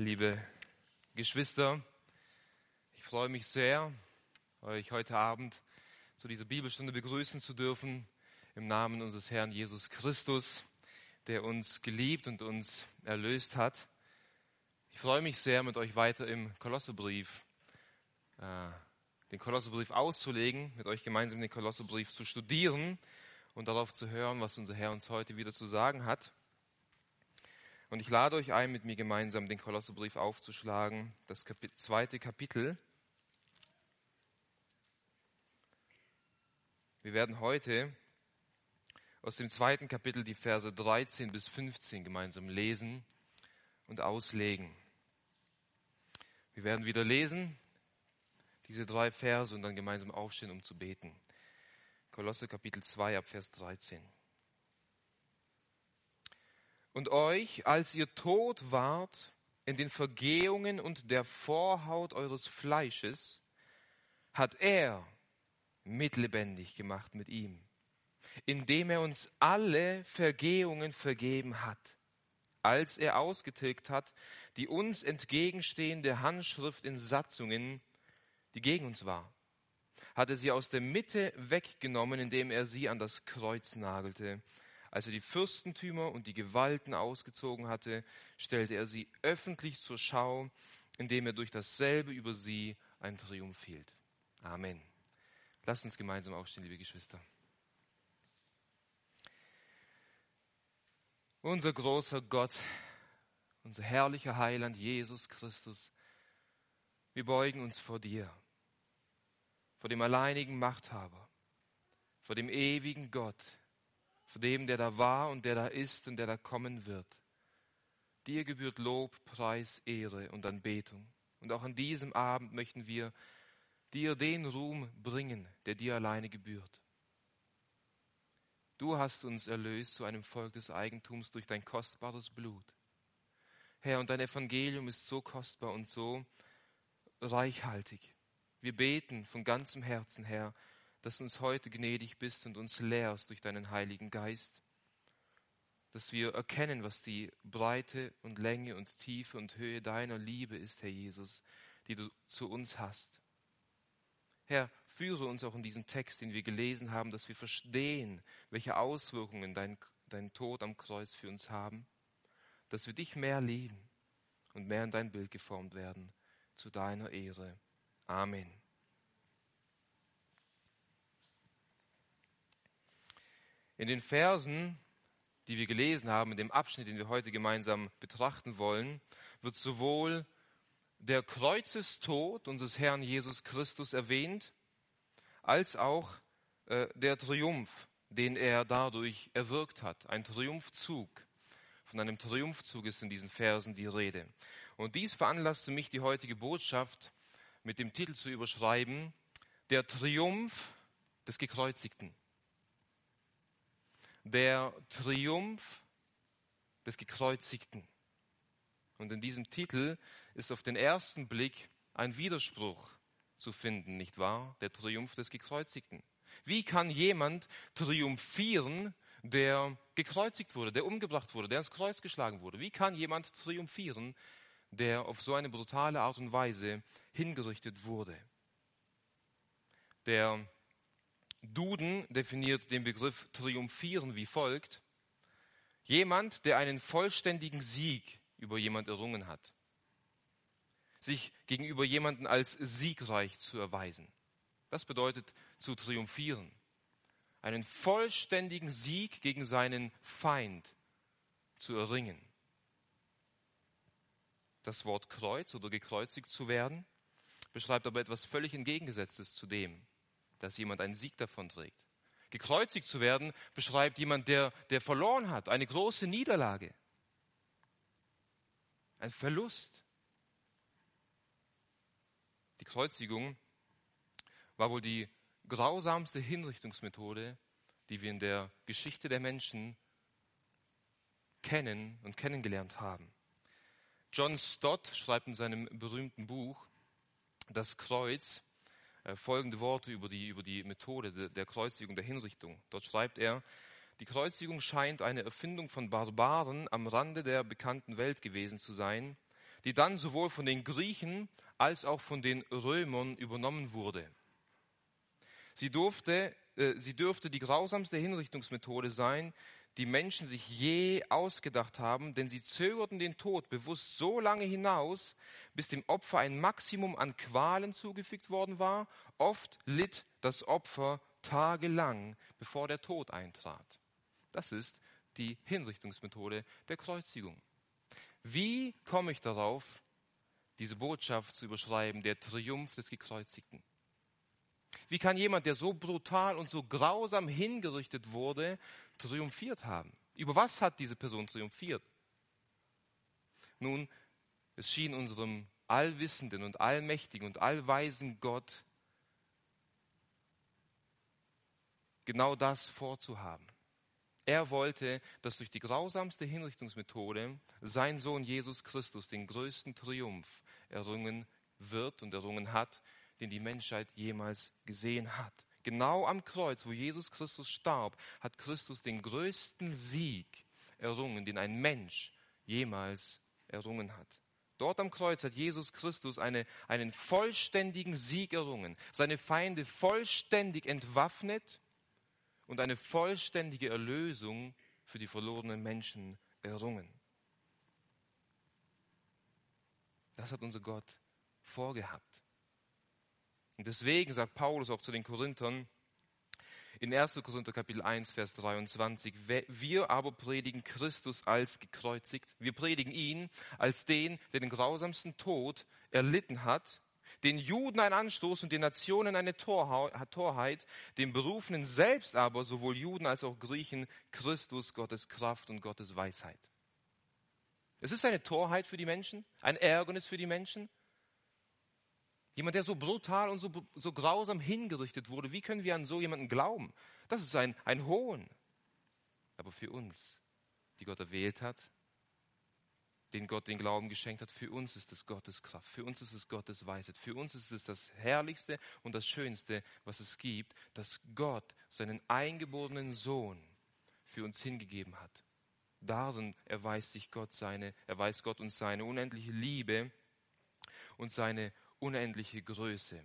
liebe Geschwister. Ich freue mich sehr, euch heute Abend zu dieser Bibelstunde begrüßen zu dürfen im Namen unseres Herrn Jesus Christus, der uns geliebt und uns erlöst hat. Ich freue mich sehr, mit euch weiter im Kolossebrief, äh, den Kolossebrief auszulegen, mit euch gemeinsam den Kolossebrief zu studieren und darauf zu hören, was unser Herr uns heute wieder zu sagen hat. Und ich lade euch ein, mit mir gemeinsam den Kolosserbrief aufzuschlagen, das Kapit zweite Kapitel. Wir werden heute aus dem zweiten Kapitel die Verse 13 bis 15 gemeinsam lesen und auslegen. Wir werden wieder lesen, diese drei Verse und dann gemeinsam aufstehen, um zu beten. Kolosse Kapitel 2 ab Vers 13 und euch, als ihr tot wart in den Vergehungen und der Vorhaut eures Fleisches, hat er mitlebendig gemacht mit ihm, indem er uns alle Vergehungen vergeben hat, als er ausgetilgt hat die uns entgegenstehende Handschrift in Satzungen, die gegen uns war, hat er sie aus der Mitte weggenommen, indem er sie an das Kreuz nagelte als er die Fürstentümer und die Gewalten ausgezogen hatte, stellte er sie öffentlich zur Schau, indem er durch dasselbe über sie einen Triumph hielt. Amen. Lasst uns gemeinsam aufstehen, liebe Geschwister. Unser großer Gott, unser herrlicher Heiland Jesus Christus, wir beugen uns vor dir, vor dem alleinigen Machthaber, vor dem ewigen Gott, vor dem, der da war und der da ist und der da kommen wird. Dir gebührt Lob, Preis, Ehre und Anbetung. Und auch an diesem Abend möchten wir dir den Ruhm bringen, der dir alleine gebührt. Du hast uns erlöst zu einem Volk des Eigentums durch dein kostbares Blut. Herr, und dein Evangelium ist so kostbar und so reichhaltig. Wir beten von ganzem Herzen, Herr, dass du uns heute gnädig bist und uns lehrst durch deinen Heiligen Geist, dass wir erkennen, was die Breite und Länge und Tiefe und Höhe deiner Liebe ist, Herr Jesus, die du zu uns hast. Herr, führe uns auch in diesen Text, den wir gelesen haben, dass wir verstehen, welche Auswirkungen dein, dein Tod am Kreuz für uns haben, dass wir dich mehr lieben und mehr in dein Bild geformt werden, zu deiner Ehre. Amen. In den Versen, die wir gelesen haben, in dem Abschnitt, den wir heute gemeinsam betrachten wollen, wird sowohl der Kreuzestod unseres Herrn Jesus Christus erwähnt, als auch äh, der Triumph, den er dadurch erwirkt hat. Ein Triumphzug. Von einem Triumphzug ist in diesen Versen die Rede. Und dies veranlasste mich, die heutige Botschaft mit dem Titel zu überschreiben, der Triumph des Gekreuzigten der Triumph des Gekreuzigten. Und in diesem Titel ist auf den ersten Blick ein Widerspruch zu finden, nicht wahr? Der Triumph des Gekreuzigten. Wie kann jemand triumphieren, der gekreuzigt wurde, der umgebracht wurde, der ins Kreuz geschlagen wurde? Wie kann jemand triumphieren, der auf so eine brutale Art und Weise hingerichtet wurde? Der Duden definiert den Begriff triumphieren wie folgt. Jemand, der einen vollständigen Sieg über jemand errungen hat. Sich gegenüber jemanden als siegreich zu erweisen. Das bedeutet zu triumphieren. Einen vollständigen Sieg gegen seinen Feind zu erringen. Das Wort Kreuz oder gekreuzigt zu werden beschreibt aber etwas völlig entgegengesetztes zu dem, dass jemand einen Sieg davon trägt. Gekreuzigt zu werden beschreibt jemand, der, der verloren hat, eine große Niederlage, ein Verlust. Die Kreuzigung war wohl die grausamste Hinrichtungsmethode, die wir in der Geschichte der Menschen kennen und kennengelernt haben. John Stott schreibt in seinem berühmten Buch Das Kreuz, folgende Worte über die, über die Methode der Kreuzigung, der Hinrichtung. Dort schreibt er, die Kreuzigung scheint eine Erfindung von Barbaren am Rande der bekannten Welt gewesen zu sein, die dann sowohl von den Griechen als auch von den Römern übernommen wurde. Sie, durfte, äh, sie dürfte die grausamste Hinrichtungsmethode sein, die Menschen sich je ausgedacht haben, denn sie zögerten den Tod bewusst so lange hinaus, bis dem Opfer ein Maximum an Qualen zugefügt worden war. Oft litt das Opfer tagelang, bevor der Tod eintrat. Das ist die Hinrichtungsmethode der Kreuzigung. Wie komme ich darauf, diese Botschaft zu überschreiben, der Triumph des Gekreuzigten? Wie kann jemand, der so brutal und so grausam hingerichtet wurde, triumphiert haben? Über was hat diese Person triumphiert? Nun, es schien unserem allwissenden und allmächtigen und allweisen Gott genau das vorzuhaben. Er wollte, dass durch die grausamste Hinrichtungsmethode sein Sohn Jesus Christus den größten Triumph errungen wird und errungen hat, den die Menschheit jemals gesehen hat. Genau am Kreuz, wo Jesus Christus starb, hat Christus den größten Sieg errungen, den ein Mensch jemals errungen hat. Dort am Kreuz hat Jesus Christus eine, einen vollständigen Sieg errungen, seine Feinde vollständig entwaffnet und eine vollständige Erlösung für die verlorenen Menschen errungen. Das hat unser Gott vorgehabt. Und deswegen sagt Paulus auch zu den Korinthern in 1. Korinther Kapitel 1, Vers 23, wir aber predigen Christus als gekreuzigt. Wir predigen ihn als den, der den grausamsten Tod erlitten hat, den Juden ein Anstoß und den Nationen eine Torheit, den Berufenen selbst aber, sowohl Juden als auch Griechen, Christus, Gottes Kraft und Gottes Weisheit. Es ist eine Torheit für die Menschen, ein Ärgernis für die Menschen, Jemand, der so brutal und so, so grausam hingerichtet wurde. Wie können wir an so jemanden glauben? Das ist ein, ein Hohn. Aber für uns, die Gott erwählt hat, den Gott den Glauben geschenkt hat, für uns ist es Gottes Kraft, für uns ist es Gottes Weisheit, für uns ist es das Herrlichste und das Schönste, was es gibt, dass Gott seinen eingeborenen Sohn für uns hingegeben hat. Darin erweist sich Gott seine, erweist Gott uns seine unendliche Liebe und seine unendliche Größe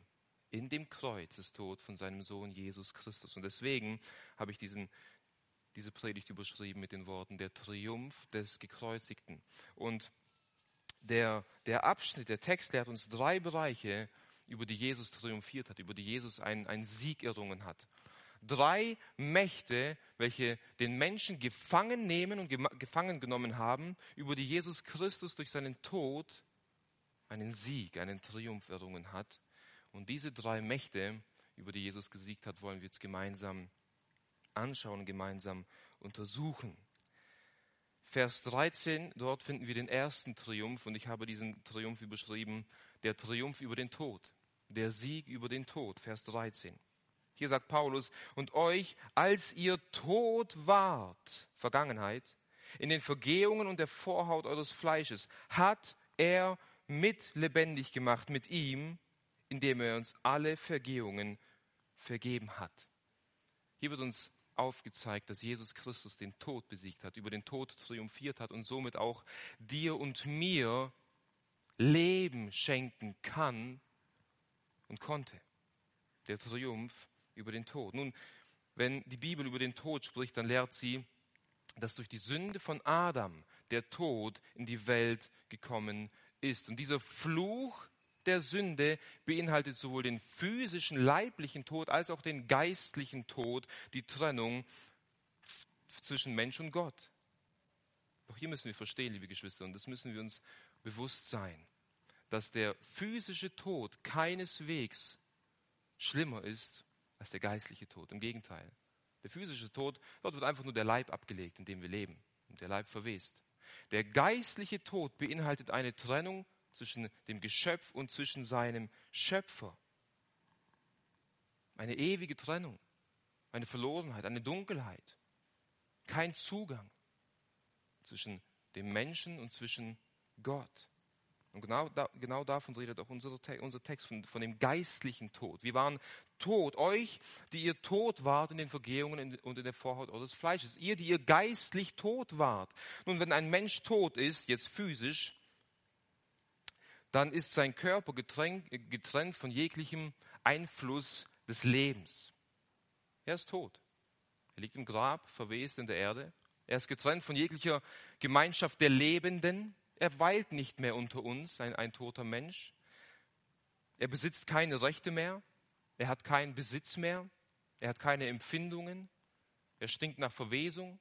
in dem Kreuzestod von seinem Sohn Jesus Christus. Und deswegen habe ich diesen, diese Predigt überschrieben mit den Worten der Triumph des Gekreuzigten. Und der, der Abschnitt, der Text lehrt uns drei Bereiche, über die Jesus triumphiert hat, über die Jesus einen, einen Sieg errungen hat. Drei Mächte, welche den Menschen gefangen nehmen und gefangen genommen haben, über die Jesus Christus durch seinen Tod einen Sieg, einen Triumph errungen hat. Und diese drei Mächte, über die Jesus gesiegt hat, wollen wir jetzt gemeinsam anschauen, gemeinsam untersuchen. Vers 13, dort finden wir den ersten Triumph und ich habe diesen Triumph überschrieben, der Triumph über den Tod, der Sieg über den Tod, Vers 13. Hier sagt Paulus, und euch, als ihr tot wart, Vergangenheit, in den Vergehungen und der Vorhaut eures Fleisches, hat er mit lebendig gemacht mit ihm, indem er uns alle Vergehungen vergeben hat. Hier wird uns aufgezeigt, dass Jesus Christus den Tod besiegt hat, über den Tod triumphiert hat und somit auch dir und mir Leben schenken kann und konnte. Der Triumph über den Tod. Nun, wenn die Bibel über den Tod spricht, dann lehrt sie, dass durch die Sünde von Adam der Tod in die Welt gekommen ist. Und dieser Fluch der Sünde beinhaltet sowohl den physischen, leiblichen Tod als auch den geistlichen Tod, die Trennung zwischen Mensch und Gott. Doch hier müssen wir verstehen, liebe Geschwister, und das müssen wir uns bewusst sein, dass der physische Tod keineswegs schlimmer ist als der geistliche Tod. Im Gegenteil. Der physische Tod, dort wird einfach nur der Leib abgelegt, in dem wir leben. Und der Leib verwest. Der geistliche Tod beinhaltet eine Trennung zwischen dem Geschöpf und zwischen seinem Schöpfer. Eine ewige Trennung, eine Verlorenheit, eine Dunkelheit, kein Zugang zwischen dem Menschen und zwischen Gott. Und genau, da, genau davon redet auch unser, unser Text, von, von, dem geistlichen Tod. Wir waren tot, euch, die ihr tot wart in den Vergehungen und in der Vorhaut eures Fleisches. Ihr, die ihr geistlich tot wart. Nun, wenn ein Mensch tot ist, jetzt physisch, dann ist sein Körper getrennt, getrennt von jeglichem Einfluss des Lebens. Er ist tot. Er liegt im Grab, verwest in der Erde. Er ist getrennt von jeglicher Gemeinschaft der Lebenden. Er weilt nicht mehr unter uns, ein, ein toter Mensch. Er besitzt keine Rechte mehr. Er hat keinen Besitz mehr. Er hat keine Empfindungen. Er stinkt nach Verwesung.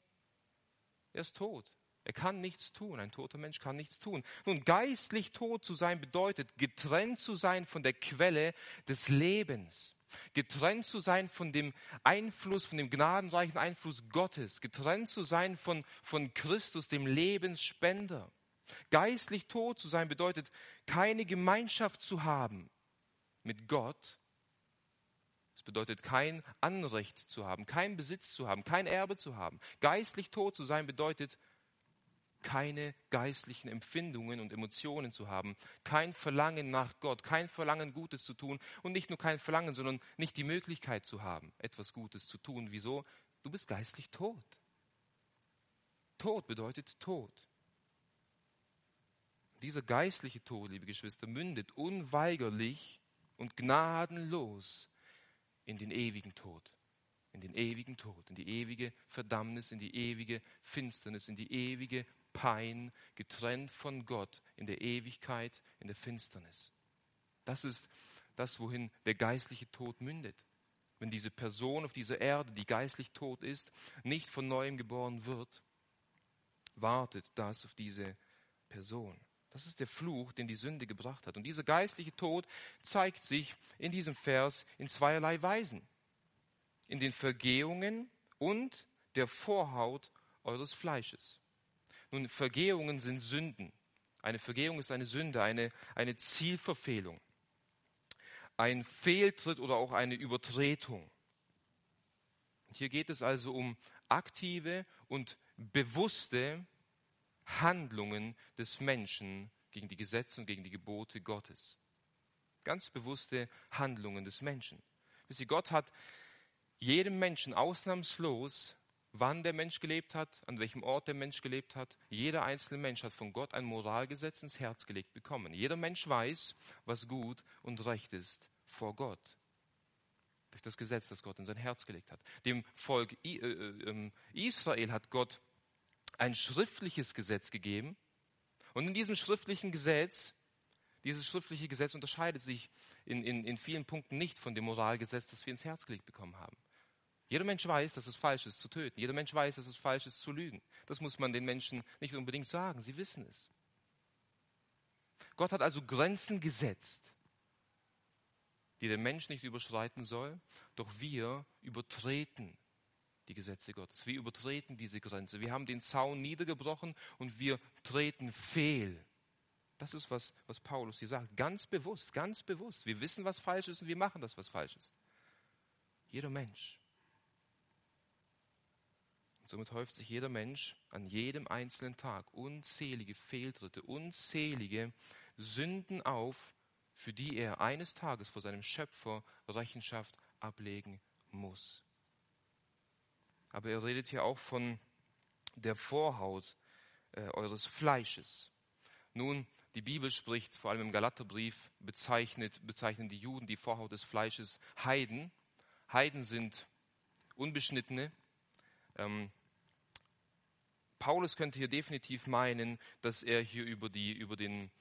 Er ist tot. Er kann nichts tun. Ein toter Mensch kann nichts tun. Nun, geistlich tot zu sein bedeutet, getrennt zu sein von der Quelle des Lebens. Getrennt zu sein von dem Einfluss, von dem gnadenreichen Einfluss Gottes. Getrennt zu sein von, von Christus, dem Lebensspender. Geistlich tot zu sein bedeutet, keine Gemeinschaft zu haben mit Gott. Es bedeutet, kein Anrecht zu haben, kein Besitz zu haben, kein Erbe zu haben. Geistlich tot zu sein bedeutet, keine geistlichen Empfindungen und Emotionen zu haben, kein Verlangen nach Gott, kein Verlangen Gutes zu tun und nicht nur kein Verlangen, sondern nicht die Möglichkeit zu haben, etwas Gutes zu tun. Wieso? Du bist geistlich tot. Tod bedeutet Tod. Dieser geistliche Tod, liebe Geschwister, mündet unweigerlich und gnadenlos in den ewigen Tod in den ewigen Tod, in die ewige Verdammnis, in die ewige Finsternis, in die ewige Pein, getrennt von Gott in der Ewigkeit, in der Finsternis. Das ist das, wohin der geistliche Tod mündet. Wenn diese Person auf dieser Erde, die geistlich tot ist, nicht von neuem geboren wird, wartet das auf diese Person. Das ist der Fluch, den die Sünde gebracht hat. Und dieser geistliche Tod zeigt sich in diesem Vers in zweierlei Weisen. In den Vergehungen und der Vorhaut eures Fleisches. Nun, Vergehungen sind Sünden. Eine Vergehung ist eine Sünde, eine, eine Zielverfehlung, ein Fehltritt oder auch eine Übertretung. Und hier geht es also um aktive und bewusste Handlungen des Menschen gegen die Gesetze und gegen die Gebote Gottes. Ganz bewusste Handlungen des Menschen. Wisst ihr, Gott hat jedem Menschen ausnahmslos wann der Mensch gelebt hat, an welchem Ort der Mensch gelebt hat. Jeder einzelne Mensch hat von Gott ein Moralgesetz ins Herz gelegt bekommen. Jeder Mensch weiß, was gut und recht ist vor Gott. Durch das Gesetz, das Gott in sein Herz gelegt hat. Dem Volk äh, äh, ähm, Israel hat Gott ein schriftliches Gesetz gegeben. Und in diesem schriftlichen Gesetz, dieses schriftliche Gesetz unterscheidet sich in, in, in vielen Punkten nicht von dem Moralgesetz, das wir ins Herz gelegt bekommen haben. Jeder Mensch weiß, dass es falsch ist zu töten. Jeder Mensch weiß, dass es falsch ist zu lügen. Das muss man den Menschen nicht unbedingt sagen. Sie wissen es. Gott hat also Grenzen gesetzt, die der Mensch nicht überschreiten soll. Doch wir übertreten die Gesetze Gottes. Wir übertreten diese Grenze. Wir haben den Zaun niedergebrochen und wir treten fehl. Das ist, was, was Paulus hier sagt. Ganz bewusst, ganz bewusst. Wir wissen, was falsch ist und wir machen das, was falsch ist. Jeder Mensch. Somit häuft sich jeder Mensch an jedem einzelnen Tag unzählige Fehltritte, unzählige Sünden auf, für die er eines Tages vor seinem Schöpfer Rechenschaft ablegen muss. Aber er redet hier auch von der Vorhaut äh, eures Fleisches. Nun, die Bibel spricht, vor allem im Galaterbrief, bezeichnet, bezeichnen die Juden die Vorhaut des Fleisches Heiden. Heiden sind Unbeschnittene. Ähm, Paulus könnte hier definitiv meinen, dass er hier über, die, über den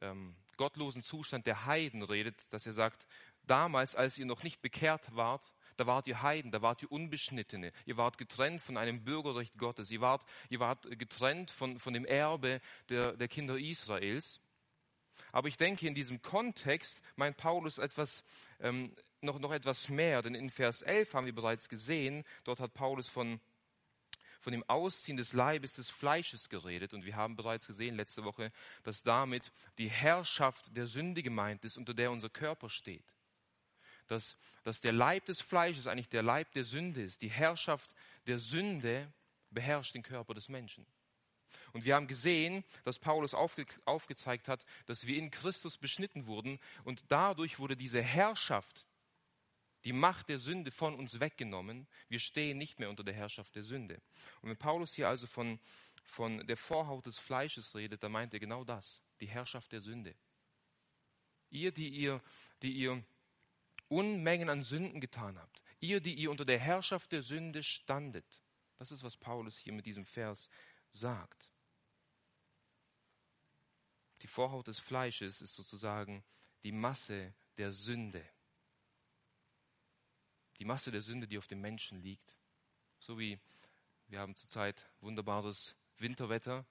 ähm, gottlosen Zustand der Heiden redet, dass er sagt, damals, als ihr noch nicht bekehrt wart, da wart ihr Heiden, da wart ihr Unbeschnittene, ihr wart getrennt von einem Bürgerrecht Gottes, ihr wart, ihr wart getrennt von, von dem Erbe der, der Kinder Israels. Aber ich denke, in diesem Kontext meint Paulus etwas, ähm, noch, noch etwas mehr, denn in Vers 11 haben wir bereits gesehen, dort hat Paulus von von dem Ausziehen des Leibes des Fleisches geredet. Und wir haben bereits gesehen letzte Woche, dass damit die Herrschaft der Sünde gemeint ist, unter der unser Körper steht. Dass, dass der Leib des Fleisches eigentlich der Leib der Sünde ist. Die Herrschaft der Sünde beherrscht den Körper des Menschen. Und wir haben gesehen, dass Paulus aufge, aufgezeigt hat, dass wir in Christus beschnitten wurden und dadurch wurde diese Herrschaft die Macht der Sünde von uns weggenommen. Wir stehen nicht mehr unter der Herrschaft der Sünde. Und wenn Paulus hier also von, von der Vorhaut des Fleisches redet, dann meint er genau das, die Herrschaft der Sünde. Ihr, die ihr, die ihr Unmengen an Sünden getan habt. Ihr, die ihr unter der Herrschaft der Sünde standet. Das ist, was Paulus hier mit diesem Vers sagt. Die Vorhaut des Fleisches ist sozusagen die Masse der Sünde. Die Masse der Sünde, die auf dem Menschen liegt. So wie wir haben zurzeit wunderbares Winterwetter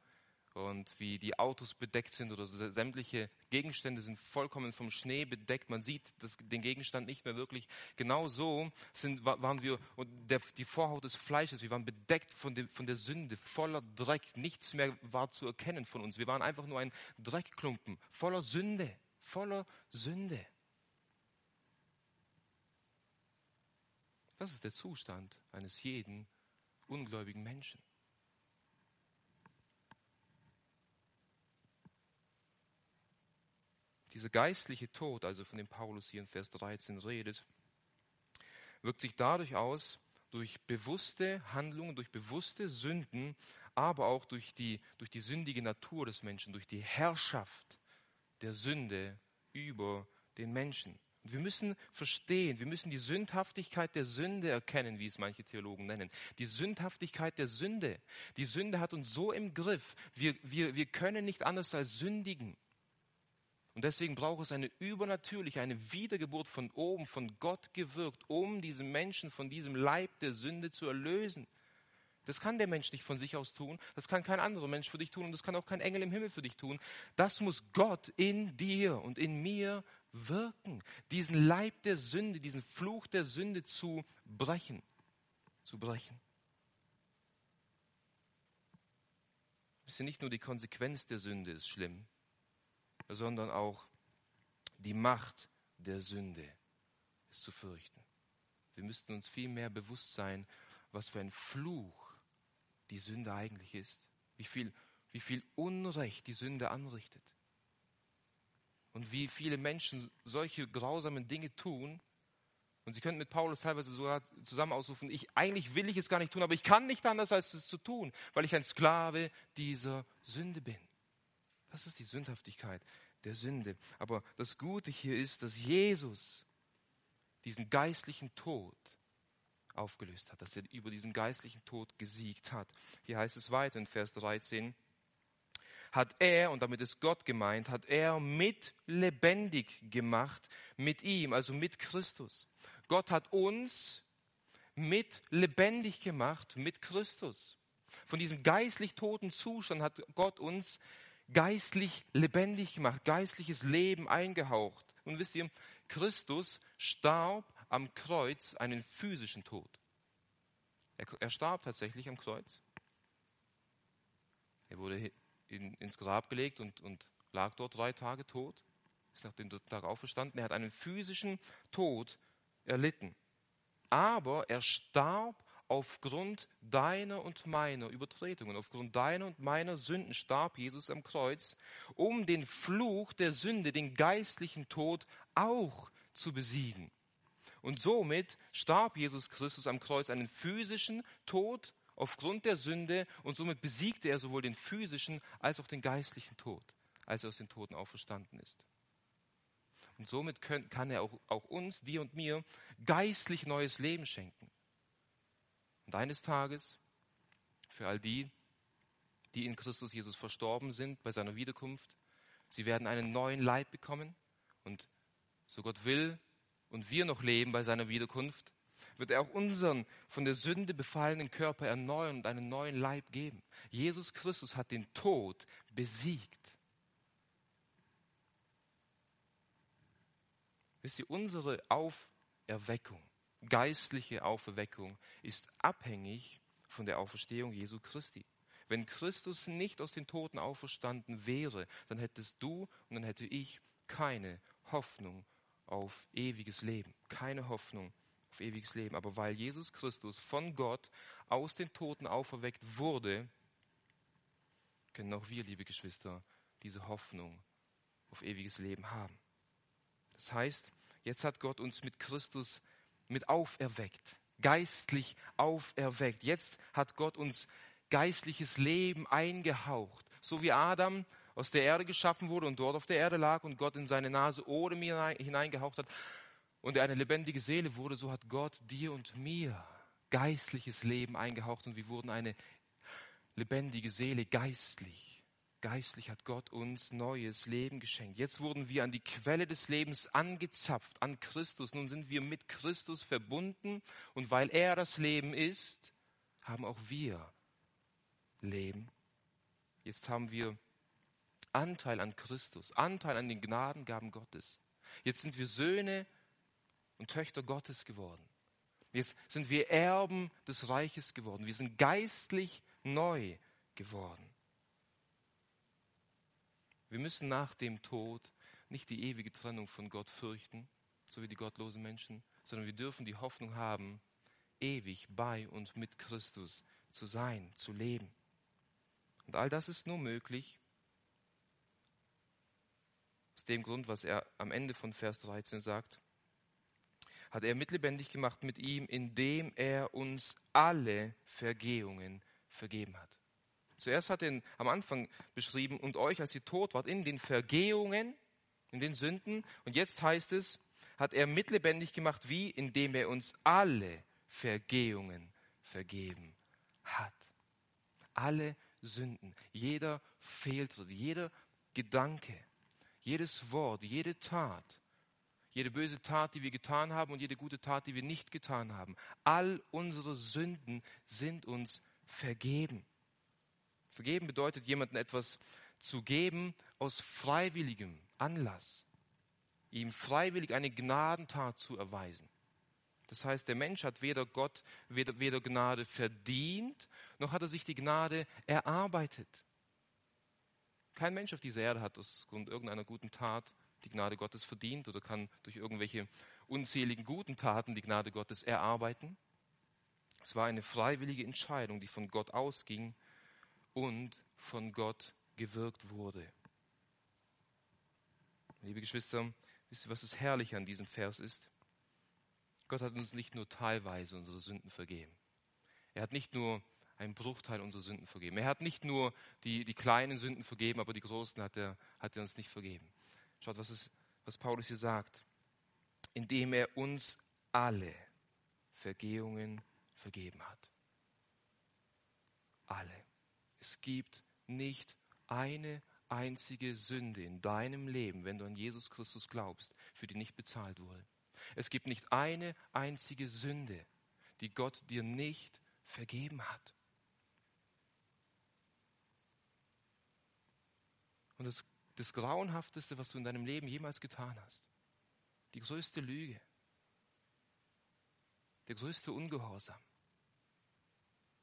und wie die Autos bedeckt sind oder sämtliche Gegenstände sind vollkommen vom Schnee bedeckt. Man sieht das, den Gegenstand nicht mehr wirklich. Genau so sind, waren wir, und der, die Vorhaut des Fleisches, wir waren bedeckt von, dem, von der Sünde, voller Dreck. Nichts mehr war zu erkennen von uns. Wir waren einfach nur ein Dreckklumpen, voller Sünde, voller Sünde. Das ist der Zustand eines jeden ungläubigen Menschen. Dieser geistliche Tod, also von dem Paulus hier in Vers 13 redet, wirkt sich dadurch aus, durch bewusste Handlungen, durch bewusste Sünden, aber auch durch die, durch die sündige Natur des Menschen, durch die Herrschaft der Sünde über den Menschen. Und wir müssen verstehen, wir müssen die Sündhaftigkeit der Sünde erkennen, wie es manche Theologen nennen. Die Sündhaftigkeit der Sünde. Die Sünde hat uns so im Griff. Wir, wir, wir können nicht anders als sündigen. Und deswegen braucht es eine übernatürliche, eine Wiedergeburt von oben, von Gott gewirkt, um diesen Menschen von diesem Leib der Sünde zu erlösen. Das kann der Mensch nicht von sich aus tun, das kann kein anderer Mensch für dich tun und das kann auch kein Engel im Himmel für dich tun. Das muss Gott in dir und in mir wirken, diesen Leib der Sünde, diesen Fluch der Sünde zu brechen, zu brechen. Ist ja nicht nur die Konsequenz der Sünde ist schlimm, sondern auch die Macht der Sünde ist zu fürchten. Wir müssten uns viel mehr bewusst sein, was für ein Fluch die Sünde eigentlich ist, wie viel, wie viel Unrecht die Sünde anrichtet und wie viele Menschen solche grausamen Dinge tun. Und sie könnten mit Paulus teilweise sogar zusammen ausrufen, ich, eigentlich will ich es gar nicht tun, aber ich kann nicht anders, als es zu tun, weil ich ein Sklave dieser Sünde bin. Das ist die Sündhaftigkeit der Sünde. Aber das Gute hier ist, dass Jesus diesen geistlichen Tod aufgelöst hat, dass er über diesen geistlichen Tod gesiegt hat. Hier heißt es weiter in Vers 13, hat er, und damit ist Gott gemeint, hat er mit lebendig gemacht mit ihm, also mit Christus. Gott hat uns mit lebendig gemacht mit Christus. Von diesem geistlich toten Zustand hat Gott uns geistlich lebendig gemacht, geistliches Leben eingehaucht. Und wisst ihr, Christus starb am Kreuz einen physischen Tod. Er, er starb tatsächlich am Kreuz. Er wurde in, ins Grab gelegt und, und lag dort drei Tage tot, ist nach dem dritten Tag auferstanden. Er hat einen physischen Tod erlitten. Aber er starb aufgrund deiner und meiner Übertretungen, aufgrund deiner und meiner Sünden starb Jesus am Kreuz, um den Fluch der Sünde, den geistlichen Tod auch zu besiegen. Und somit starb Jesus Christus am Kreuz einen physischen Tod aufgrund der Sünde und somit besiegte er sowohl den physischen als auch den geistlichen Tod, als er aus den Toten auferstanden ist. Und somit kann er auch, auch uns, dir und mir, geistlich neues Leben schenken. Und eines Tages, für all die, die in Christus Jesus verstorben sind bei seiner Wiederkunft, sie werden einen neuen Leib bekommen und so Gott will und wir noch leben bei seiner Wiederkunft, wird er auch unseren von der Sünde befallenen Körper erneuern und einen neuen Leib geben. Jesus Christus hat den Tod besiegt. Wisst ihr, unsere Auferweckung geistliche Auferweckung ist abhängig von der Auferstehung Jesu Christi. Wenn Christus nicht aus den Toten auferstanden wäre, dann hättest du und dann hätte ich keine Hoffnung auf ewiges Leben. Keine Hoffnung auf ewiges Leben. Aber weil Jesus Christus von Gott aus den Toten auferweckt wurde, können auch wir, liebe Geschwister, diese Hoffnung auf ewiges Leben haben. Das heißt, jetzt hat Gott uns mit Christus mit auferweckt, geistlich auferweckt. Jetzt hat Gott uns geistliches Leben eingehaucht. So wie Adam aus der Erde geschaffen wurde und dort auf der Erde lag und Gott in seine Nase Odem hineingehaucht hat und er eine lebendige Seele wurde, so hat Gott dir und mir geistliches Leben eingehaucht und wir wurden eine lebendige Seele geistlich. Geistlich hat Gott uns neues Leben geschenkt. Jetzt wurden wir an die Quelle des Lebens angezapft, an Christus. Nun sind wir mit Christus verbunden und weil er das Leben ist, haben auch wir Leben. Jetzt haben wir Anteil an Christus, Anteil an den Gnadengaben Gottes. Jetzt sind wir Söhne und Töchter Gottes geworden. Jetzt sind wir Erben des Reiches geworden. Wir sind geistlich neu geworden. Wir müssen nach dem Tod nicht die ewige Trennung von Gott fürchten, so wie die gottlosen Menschen, sondern wir dürfen die Hoffnung haben, ewig bei und mit Christus zu sein, zu leben. Und all das ist nur möglich aus dem Grund, was er am Ende von Vers 13 sagt, hat er mitlebendig gemacht mit ihm, indem er uns alle Vergehungen vergeben hat. Zuerst hat er am Anfang beschrieben, und euch, als ihr tot wart, in den Vergehungen, in den Sünden. Und jetzt heißt es, hat er mitlebendig gemacht, wie? Indem er uns alle Vergehungen vergeben hat. Alle Sünden, jeder Fehltritt, jeder Gedanke, jedes Wort, jede Tat, jede böse Tat, die wir getan haben und jede gute Tat, die wir nicht getan haben. All unsere Sünden sind uns vergeben. Vergeben bedeutet, jemandem etwas zu geben aus freiwilligem Anlass, ihm freiwillig eine Gnadentat zu erweisen. Das heißt, der Mensch hat weder Gott, weder, weder Gnade verdient, noch hat er sich die Gnade erarbeitet. Kein Mensch auf dieser Erde hat aus Grund irgendeiner guten Tat die Gnade Gottes verdient oder kann durch irgendwelche unzähligen guten Taten die Gnade Gottes erarbeiten. Es war eine freiwillige Entscheidung, die von Gott ausging und von Gott gewirkt wurde. Liebe Geschwister, wisst ihr, was das Herrliche an diesem Vers ist? Gott hat uns nicht nur teilweise unsere Sünden vergeben. Er hat nicht nur einen Bruchteil unserer Sünden vergeben. Er hat nicht nur die, die kleinen Sünden vergeben, aber die großen hat er, hat er uns nicht vergeben. Schaut, was, ist, was Paulus hier sagt. Indem er uns alle Vergehungen vergeben hat. Alle. Es gibt nicht eine einzige Sünde in deinem Leben, wenn du an Jesus Christus glaubst, für die nicht bezahlt wurde. Es gibt nicht eine einzige Sünde, die Gott dir nicht vergeben hat. Und das, das Grauenhafteste, was du in deinem Leben jemals getan hast, die größte Lüge, der größte Ungehorsam,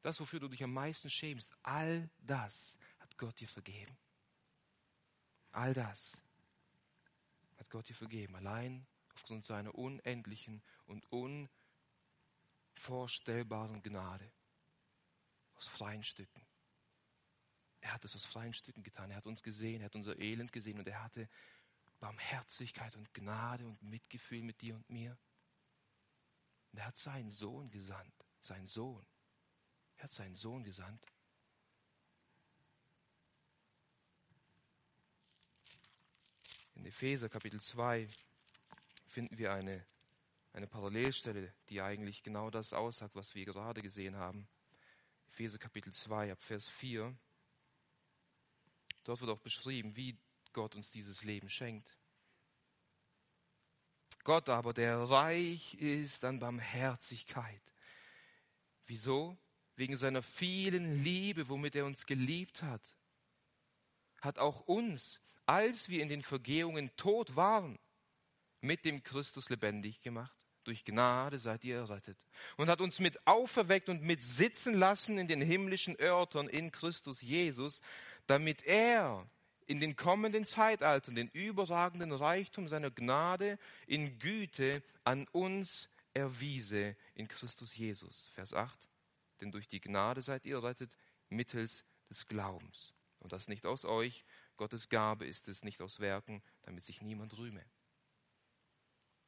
das, wofür du dich am meisten schämst, all das hat Gott dir vergeben. All das hat Gott dir vergeben, allein aufgrund seiner unendlichen und unvorstellbaren Gnade aus freien Stücken. Er hat es aus freien Stücken getan. Er hat uns gesehen, er hat unser Elend gesehen und er hatte Barmherzigkeit und Gnade und Mitgefühl mit dir und mir. Und er hat seinen Sohn gesandt, seinen Sohn. Er hat seinen Sohn gesandt. In Epheser Kapitel 2 finden wir eine, eine Parallelstelle, die eigentlich genau das aussagt, was wir gerade gesehen haben. Epheser Kapitel 2 ab Vers 4. Dort wird auch beschrieben, wie Gott uns dieses Leben schenkt. Gott aber, der reich ist an Barmherzigkeit. Wieso? Wegen seiner vielen Liebe, womit er uns geliebt hat, hat auch uns, als wir in den Vergehungen tot waren, mit dem Christus lebendig gemacht. Durch Gnade seid ihr errettet. Und hat uns mit auferweckt und mit sitzen lassen in den himmlischen Örtern in Christus Jesus, damit er in den kommenden Zeitaltern den überragenden Reichtum seiner Gnade in Güte an uns erwiese in Christus Jesus. Vers 8 denn durch die Gnade seid ihr rettet mittels des Glaubens. Und das nicht aus euch, Gottes Gabe ist es, nicht aus Werken, damit sich niemand rühme.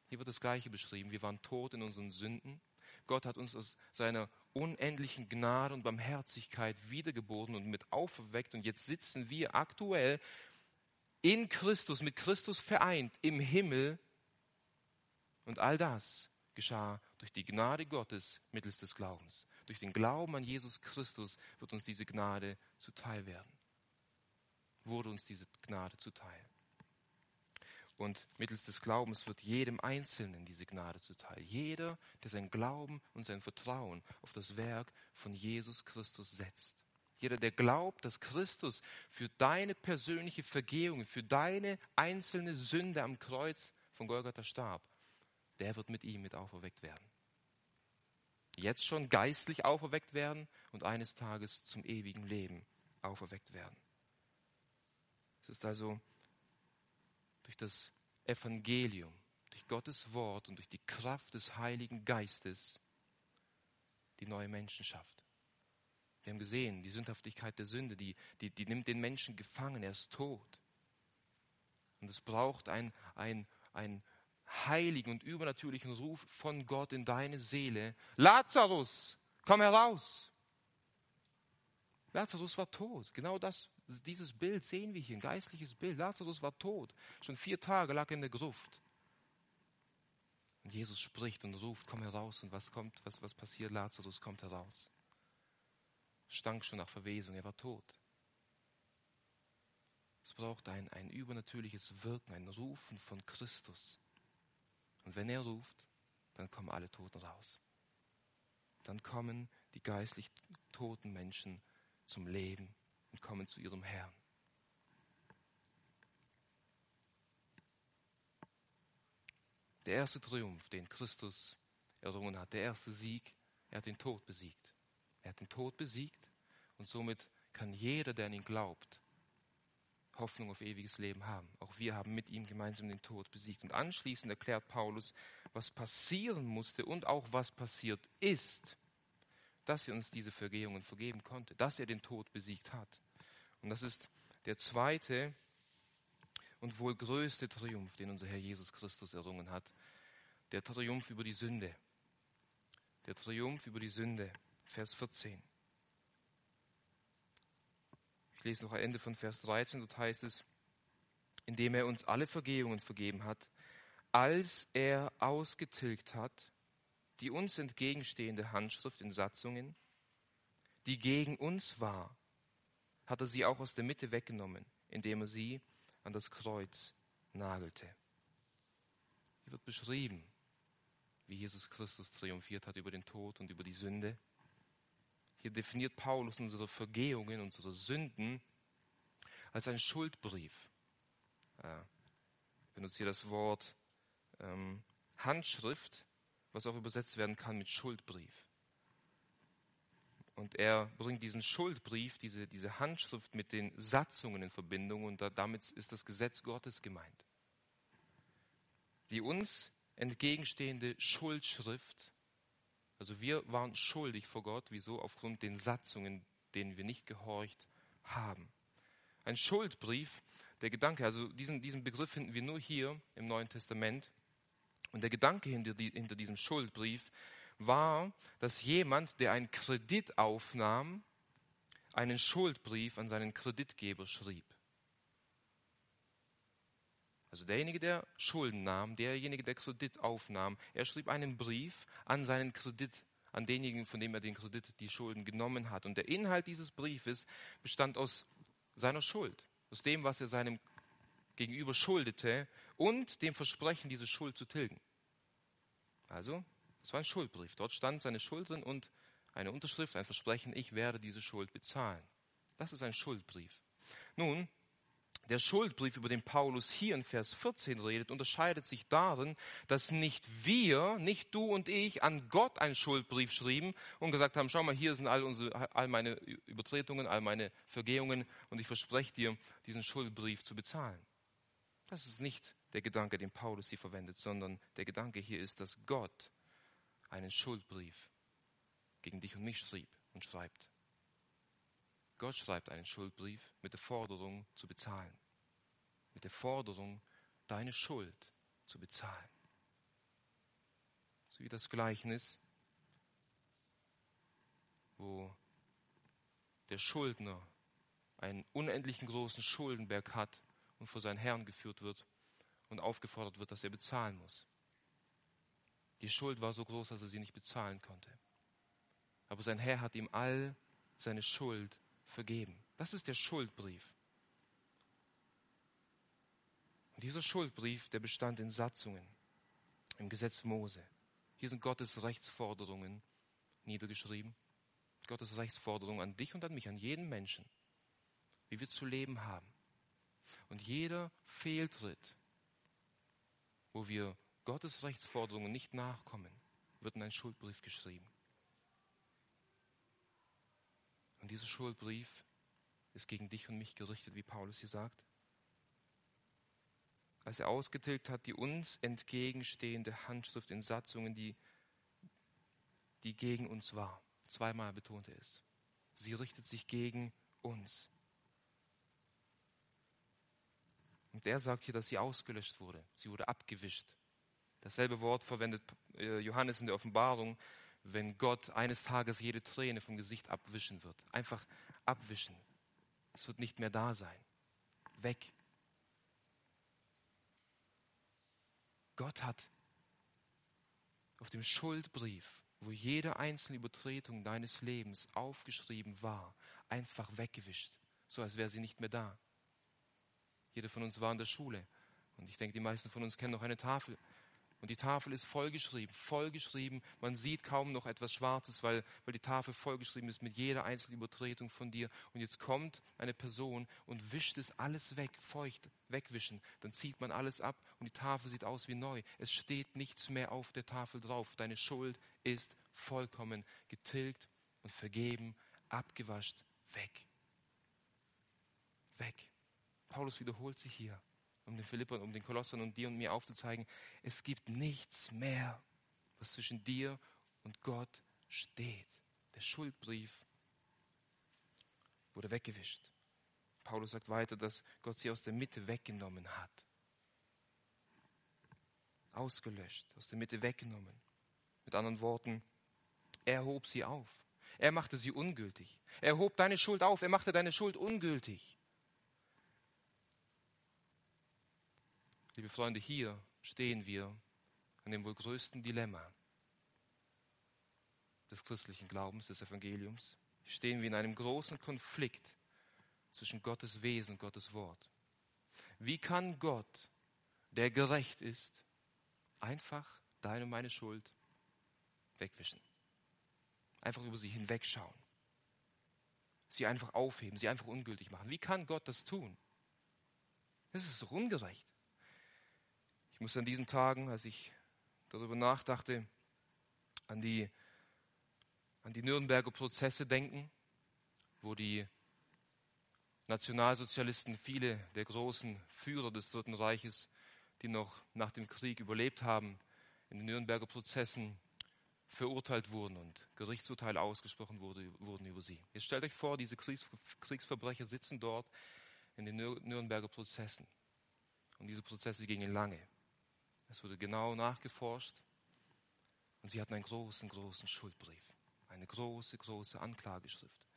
Hier wird das Gleiche beschrieben. Wir waren tot in unseren Sünden. Gott hat uns aus seiner unendlichen Gnade und Barmherzigkeit wiedergeboren und mit auferweckt. Und jetzt sitzen wir aktuell in Christus, mit Christus vereint im Himmel. Und all das geschah durch die Gnade Gottes mittels des Glaubens. Durch den Glauben an Jesus Christus wird uns diese Gnade zuteil werden. Wurde uns diese Gnade zuteil. Und mittels des Glaubens wird jedem Einzelnen diese Gnade zuteil. Jeder, der sein Glauben und sein Vertrauen auf das Werk von Jesus Christus setzt. Jeder, der glaubt, dass Christus für deine persönliche Vergehung, für deine einzelne Sünde am Kreuz von Golgatha starb, der wird mit ihm mit auferweckt werden. Jetzt schon geistlich auferweckt werden und eines Tages zum ewigen Leben auferweckt werden. Es ist also durch das Evangelium, durch Gottes Wort und durch die Kraft des Heiligen Geistes die neue Menschen schafft. Wir haben gesehen, die Sündhaftigkeit der Sünde, die, die, die nimmt den Menschen gefangen, er ist tot. Und es braucht ein, ein, ein heiligen und übernatürlichen Ruf von Gott in deine Seele. Lazarus, komm heraus. Lazarus war tot. Genau das, dieses Bild sehen wir hier, ein geistliches Bild. Lazarus war tot. Schon vier Tage lag er in der Gruft. Und Jesus spricht und ruft, komm heraus. Und was kommt, was, was passiert? Lazarus kommt heraus. Stank schon nach Verwesung, er war tot. Es braucht ein, ein übernatürliches Wirken, ein Rufen von Christus. Und wenn er ruft, dann kommen alle Toten raus. Dann kommen die geistlich toten Menschen zum Leben und kommen zu ihrem Herrn. Der erste Triumph, den Christus errungen hat, der erste Sieg, er hat den Tod besiegt. Er hat den Tod besiegt und somit kann jeder, der an ihn glaubt, Hoffnung auf ewiges Leben haben. Auch wir haben mit ihm gemeinsam den Tod besiegt. Und anschließend erklärt Paulus, was passieren musste und auch was passiert ist, dass er uns diese Vergehungen vergeben konnte, dass er den Tod besiegt hat. Und das ist der zweite und wohl größte Triumph, den unser Herr Jesus Christus errungen hat. Der Triumph über die Sünde. Der Triumph über die Sünde. Vers 14. Ich lese noch ein Ende von Vers 13, dort heißt es, indem er uns alle Vergehungen vergeben hat, als er ausgetilgt hat, die uns entgegenstehende Handschrift in Satzungen, die gegen uns war, hat er sie auch aus der Mitte weggenommen, indem er sie an das Kreuz nagelte. Hier wird beschrieben, wie Jesus Christus triumphiert hat über den Tod und über die Sünde. Hier definiert Paulus unsere Vergehungen, unsere Sünden als ein Schuldbrief. Er benutzt hier das Wort ähm, Handschrift, was auch übersetzt werden kann mit Schuldbrief. Und er bringt diesen Schuldbrief, diese, diese Handschrift mit den Satzungen in Verbindung und damit ist das Gesetz Gottes gemeint. Die uns entgegenstehende Schuldschrift also wir waren schuldig vor Gott. Wieso? Aufgrund den Satzungen, denen wir nicht gehorcht haben. Ein Schuldbrief, der Gedanke, also diesen, diesen Begriff finden wir nur hier im Neuen Testament. Und der Gedanke hinter, hinter diesem Schuldbrief war, dass jemand, der einen Kredit aufnahm, einen Schuldbrief an seinen Kreditgeber schrieb. Also derjenige, der Schulden nahm, derjenige, der Kredit aufnahm, er schrieb einen Brief an seinen Kredit, an denjenigen, von dem er den Kredit, die Schulden genommen hat. Und der Inhalt dieses Briefes bestand aus seiner Schuld, aus dem, was er seinem Gegenüber schuldete und dem Versprechen, diese Schuld zu tilgen. Also, es war ein Schuldbrief. Dort stand seine Schuld drin und eine Unterschrift, ein Versprechen, ich werde diese Schuld bezahlen. Das ist ein Schuldbrief. Nun, der Schuldbrief, über den Paulus hier in Vers 14 redet, unterscheidet sich darin, dass nicht wir, nicht du und ich, an Gott einen Schuldbrief schrieben und gesagt haben, schau mal, hier sind all, unsere, all meine Übertretungen, all meine Vergehungen und ich verspreche dir, diesen Schuldbrief zu bezahlen. Das ist nicht der Gedanke, den Paulus hier verwendet, sondern der Gedanke hier ist, dass Gott einen Schuldbrief gegen dich und mich schrieb und schreibt. Gott schreibt einen Schuldbrief mit der Forderung zu bezahlen. Mit der Forderung, deine Schuld zu bezahlen. So wie das Gleichnis, wo der Schuldner einen unendlichen großen Schuldenberg hat und vor seinen Herrn geführt wird und aufgefordert wird, dass er bezahlen muss. Die Schuld war so groß, dass er sie nicht bezahlen konnte. Aber sein Herr hat ihm all seine Schuld vergeben. Das ist der Schuldbrief. Und dieser Schuldbrief, der bestand in Satzungen im Gesetz Mose. Hier sind Gottes Rechtsforderungen niedergeschrieben. Gottes Rechtsforderungen an dich und an mich, an jeden Menschen, wie wir zu leben haben. Und jeder Fehltritt, wo wir Gottes Rechtsforderungen nicht nachkommen, wird in einen Schuldbrief geschrieben. Und dieser Schuldbrief ist gegen dich und mich gerichtet, wie Paulus hier sagt. Als er ausgetilgt hat, die uns entgegenstehende Handschrift in Satzungen, die, die gegen uns war. Zweimal betonte es. Sie richtet sich gegen uns. Und er sagt hier, dass sie ausgelöscht wurde. Sie wurde abgewischt. Dasselbe Wort verwendet äh, Johannes in der Offenbarung, wenn Gott eines Tages jede Träne vom Gesicht abwischen wird. Einfach abwischen. Es wird nicht mehr da sein. Weg. Gott hat auf dem Schuldbrief, wo jede einzelne Übertretung deines Lebens aufgeschrieben war, einfach weggewischt, so als wäre sie nicht mehr da. Jeder von uns war in der Schule und ich denke, die meisten von uns kennen noch eine Tafel und die Tafel ist vollgeschrieben, vollgeschrieben. Man sieht kaum noch etwas Schwarzes, weil, weil die Tafel vollgeschrieben ist mit jeder einzelnen Übertretung von dir. Und jetzt kommt eine Person und wischt es alles weg, feucht wegwischen. Dann zieht man alles ab und die Tafel sieht aus wie neu. Es steht nichts mehr auf der Tafel drauf. Deine Schuld ist vollkommen getilgt und vergeben, abgewascht, weg. Weg. Paulus wiederholt sich hier um den Philippern, um den Kolossern und dir und mir aufzuzeigen, es gibt nichts mehr, was zwischen dir und Gott steht. Der Schuldbrief wurde weggewischt. Paulus sagt weiter, dass Gott sie aus der Mitte weggenommen hat. Ausgelöscht, aus der Mitte weggenommen. Mit anderen Worten, er hob sie auf. Er machte sie ungültig. Er hob deine Schuld auf. Er machte deine Schuld ungültig. Liebe Freunde, hier stehen wir an dem wohl größten Dilemma des christlichen Glaubens, des Evangeliums. Hier stehen wir in einem großen Konflikt zwischen Gottes Wesen und Gottes Wort. Wie kann Gott, der gerecht ist, einfach deine und meine Schuld wegwischen? Einfach über sie hinwegschauen. Sie einfach aufheben, sie einfach ungültig machen. Wie kann Gott das tun? Das ist ungerecht. Ich muss an diesen Tagen, als ich darüber nachdachte, an die, an die Nürnberger Prozesse denken, wo die Nationalsozialisten, viele der großen Führer des Dritten Reiches, die noch nach dem Krieg überlebt haben, in den Nürnberger Prozessen verurteilt wurden und Gerichtsurteile ausgesprochen wurde, wurden über sie. Jetzt stellt euch vor, diese Kriegs Kriegsverbrecher sitzen dort in den Nürnberger Prozessen. Und diese Prozesse gingen lange. Es wurde genau nachgeforscht und sie hatten einen großen, großen Schuldbrief, eine große, große Anklageschrift.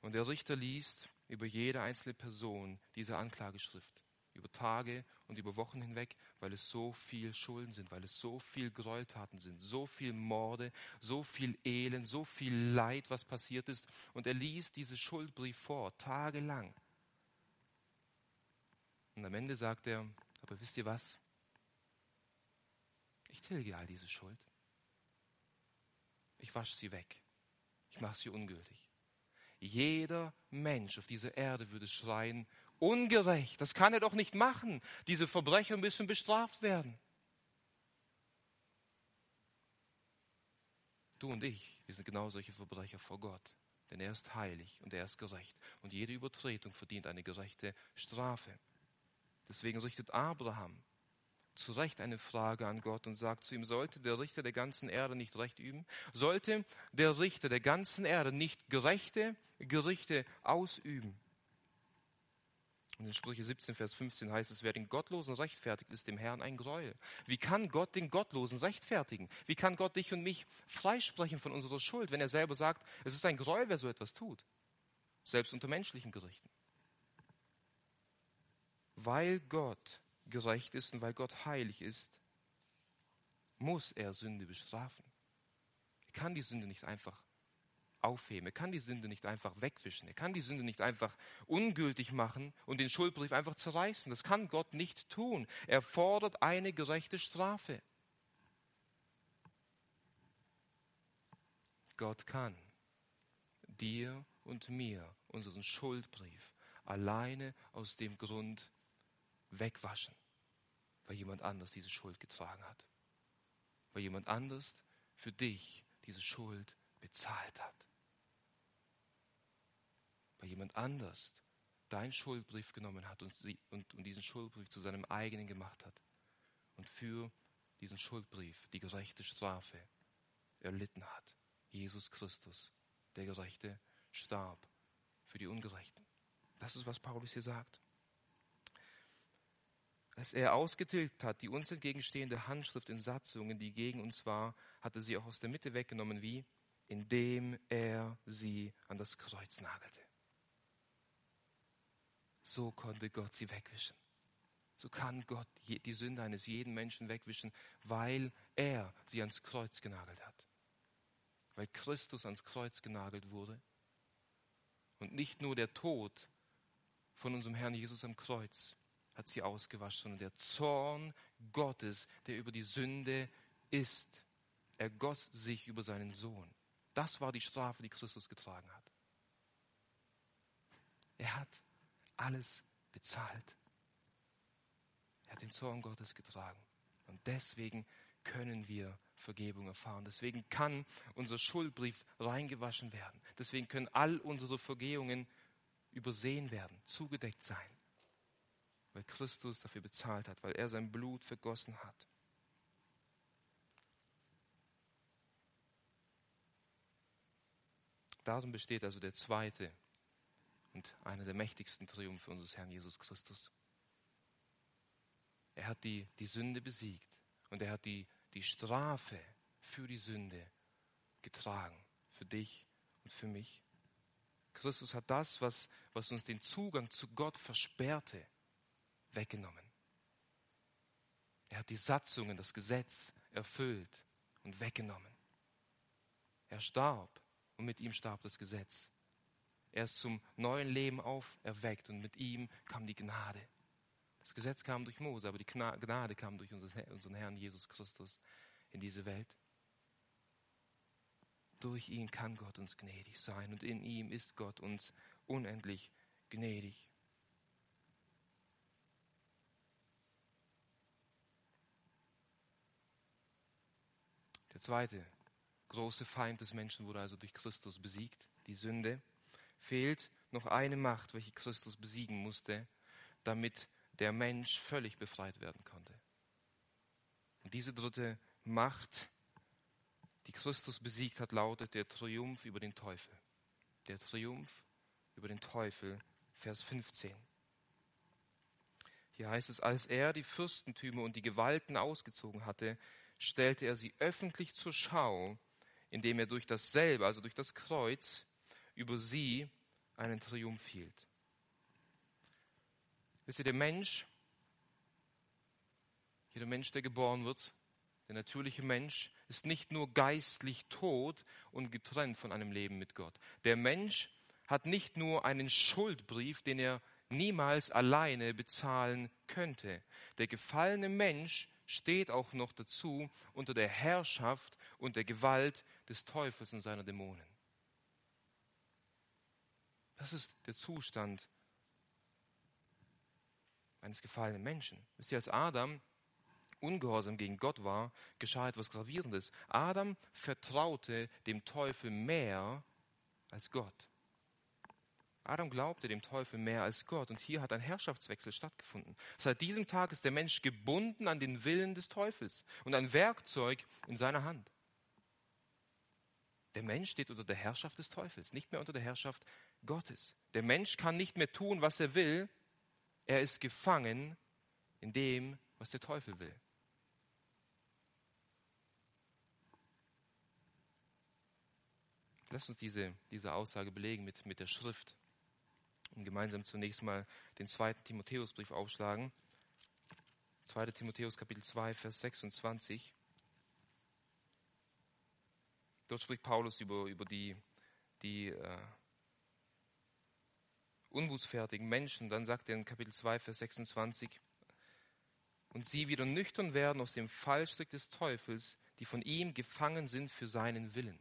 Und der Richter liest über jede einzelne Person diese Anklageschrift, über Tage und über Wochen hinweg, weil es so viel Schulden sind, weil es so viel Gräueltaten sind, so viel Morde, so viel Elend, so viel Leid, was passiert ist. Und er liest diese Schuldbrief vor, tagelang. Und am Ende sagt er, aber wisst ihr was? Ich tilge all diese Schuld. Ich wasche sie weg. Ich mache sie ungültig. Jeder Mensch auf dieser Erde würde schreien, ungerecht, das kann er doch nicht machen. Diese Verbrecher müssen bestraft werden. Du und ich, wir sind genau solche Verbrecher vor Gott. Denn er ist heilig und er ist gerecht. Und jede Übertretung verdient eine gerechte Strafe. Deswegen richtet Abraham zu Recht eine Frage an Gott und sagt zu ihm, sollte der Richter der ganzen Erde nicht Recht üben? Sollte der Richter der ganzen Erde nicht gerechte Gerichte ausüben? Und in Sprüche 17, Vers 15 heißt es, wer den Gottlosen rechtfertigt, ist dem Herrn ein Gräuel. Wie kann Gott den Gottlosen rechtfertigen? Wie kann Gott dich und mich freisprechen von unserer Schuld, wenn er selber sagt, es ist ein Gräuel, wer so etwas tut? Selbst unter menschlichen Gerichten. weil Gott gerecht ist und weil Gott heilig ist, muss er Sünde bestrafen. Er kann die Sünde nicht einfach aufheben. Er kann die Sünde nicht einfach wegwischen. Er kann die Sünde nicht einfach ungültig machen und den Schuldbrief einfach zerreißen. Das kann Gott nicht tun. Er fordert eine gerechte Strafe. Gott kann dir und mir unseren Schuldbrief alleine aus dem Grund wegwaschen, weil jemand anders diese Schuld getragen hat, weil jemand anders für dich diese Schuld bezahlt hat, weil jemand anders deinen Schuldbrief genommen hat und, sie, und, und diesen Schuldbrief zu seinem eigenen gemacht hat und für diesen Schuldbrief die gerechte Strafe erlitten hat. Jesus Christus, der Gerechte, starb für die Ungerechten. Das ist, was Paulus hier sagt. Als er ausgetilgt hat, die uns entgegenstehende Handschrift in Satzungen, die gegen uns war, hatte sie auch aus der Mitte weggenommen, wie? Indem er sie an das Kreuz nagelte. So konnte Gott sie wegwischen. So kann Gott die Sünde eines jeden Menschen wegwischen, weil er sie ans Kreuz genagelt hat weil Christus ans Kreuz genagelt wurde. Und nicht nur der Tod von unserem Herrn Jesus am Kreuz hat sie ausgewaschen, sondern der Zorn Gottes, der über die Sünde ist, ergoss sich über seinen Sohn. Das war die Strafe, die Christus getragen hat. Er hat alles bezahlt. Er hat den Zorn Gottes getragen. Und deswegen können wir Vergebung erfahren. Deswegen kann unser Schuldbrief reingewaschen werden. Deswegen können all unsere Vergehungen übersehen werden, zugedeckt sein. Weil Christus dafür bezahlt hat, weil er sein Blut vergossen hat. Darum besteht also der zweite und einer der mächtigsten Triumphe unseres Herrn Jesus Christus. Er hat die, die Sünde besiegt und er hat die die Strafe für die Sünde getragen, für dich und für mich. Christus hat das, was, was uns den Zugang zu Gott versperrte, weggenommen. Er hat die Satzungen, das Gesetz erfüllt und weggenommen. Er starb und mit ihm starb das Gesetz. Er ist zum neuen Leben auferweckt und mit ihm kam die Gnade. Das Gesetz kam durch Mose, aber die Gnade kam durch unseren Herrn Jesus Christus in diese Welt. Durch ihn kann Gott uns gnädig sein und in ihm ist Gott uns unendlich gnädig. Der zweite große Feind des Menschen wurde also durch Christus besiegt, die Sünde. Fehlt noch eine Macht, welche Christus besiegen musste, damit der Mensch völlig befreit werden konnte. Und diese dritte Macht, die Christus besiegt hat, lautet der Triumph über den Teufel. Der Triumph über den Teufel, Vers 15. Hier heißt es, als er die Fürstentümer und die Gewalten ausgezogen hatte, stellte er sie öffentlich zur Schau, indem er durch dasselbe, also durch das Kreuz, über sie einen Triumph hielt. Wisst ihr, der Mensch, jeder Mensch, der geboren wird, der natürliche Mensch, ist nicht nur geistlich tot und getrennt von einem Leben mit Gott. Der Mensch hat nicht nur einen Schuldbrief, den er niemals alleine bezahlen könnte. Der gefallene Mensch steht auch noch dazu unter der Herrschaft und der Gewalt des Teufels und seiner Dämonen. Das ist der Zustand eines gefallenen Menschen. Wisst ihr, als Adam ungehorsam gegen Gott war, geschah etwas Gravierendes. Adam vertraute dem Teufel mehr als Gott. Adam glaubte dem Teufel mehr als Gott und hier hat ein Herrschaftswechsel stattgefunden. Seit diesem Tag ist der Mensch gebunden an den Willen des Teufels und ein Werkzeug in seiner Hand. Der Mensch steht unter der Herrschaft des Teufels, nicht mehr unter der Herrschaft Gottes. Der Mensch kann nicht mehr tun, was er will, er ist gefangen in dem, was der Teufel will. Lass uns diese, diese Aussage belegen mit, mit der Schrift. Und gemeinsam zunächst mal den zweiten Timotheusbrief aufschlagen. 2. Timotheus Kapitel 2, Vers 26. Dort spricht Paulus über, über die, die äh, unbußfertigen Menschen. Dann sagt er in Kapitel 2, Vers 26, und sie wieder nüchtern werden aus dem Fallstrick des Teufels, die von ihm gefangen sind für seinen Willen.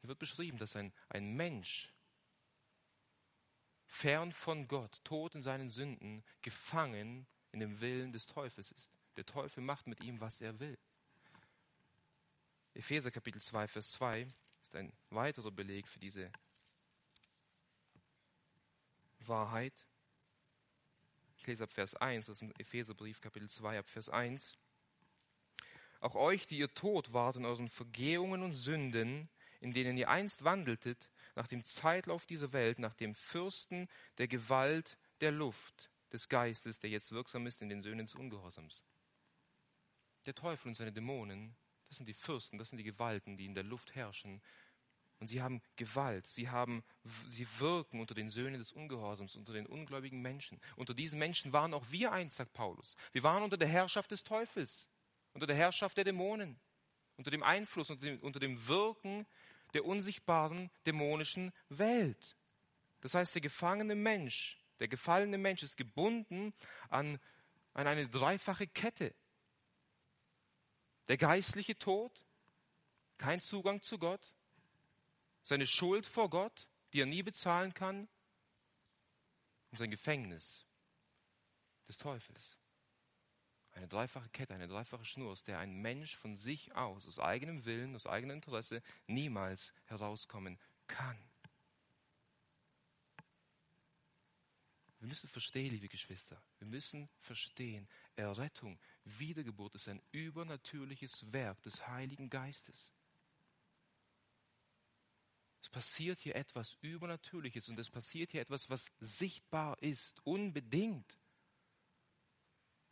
Hier wird beschrieben, dass ein, ein Mensch fern von Gott, tot in seinen Sünden, gefangen in dem Willen des Teufels ist. Der Teufel macht mit ihm, was er will. Epheser Kapitel 2, Vers 2 ist ein weiterer Beleg für diese Wahrheit. Ich lese ab Vers 1 aus dem Epheserbrief Kapitel 2 ab Vers 1. Auch euch, die ihr tot wart in euren Vergehungen und Sünden, in denen ihr einst wandeltet, nach dem Zeitlauf dieser Welt, nach dem Fürsten der Gewalt der Luft, des Geistes, der jetzt wirksam ist in den Söhnen des Ungehorsams. Der Teufel und seine Dämonen, das sind die Fürsten, das sind die Gewalten, die in der Luft herrschen. Und sie haben Gewalt, sie, haben, sie wirken unter den Söhnen des Ungehorsams, unter den ungläubigen Menschen. Unter diesen Menschen waren auch wir einst, sagt Paulus. Wir waren unter der Herrschaft des Teufels, unter der Herrschaft der Dämonen, unter dem Einfluss, unter dem, unter dem Wirken der unsichtbaren dämonischen Welt. Das heißt, der gefangene Mensch, der gefallene Mensch ist gebunden an, an eine dreifache Kette. Der geistliche Tod, kein Zugang zu Gott, seine Schuld vor Gott, die er nie bezahlen kann, und sein Gefängnis des Teufels. Eine dreifache Kette, eine dreifache Schnur, aus der ein Mensch von sich aus, aus eigenem Willen, aus eigenem Interesse niemals herauskommen kann. Wir müssen verstehen, liebe Geschwister, wir müssen verstehen, Errettung, Wiedergeburt ist ein übernatürliches Werk des Heiligen Geistes. Es passiert hier etwas Übernatürliches und es passiert hier etwas, was sichtbar ist, unbedingt.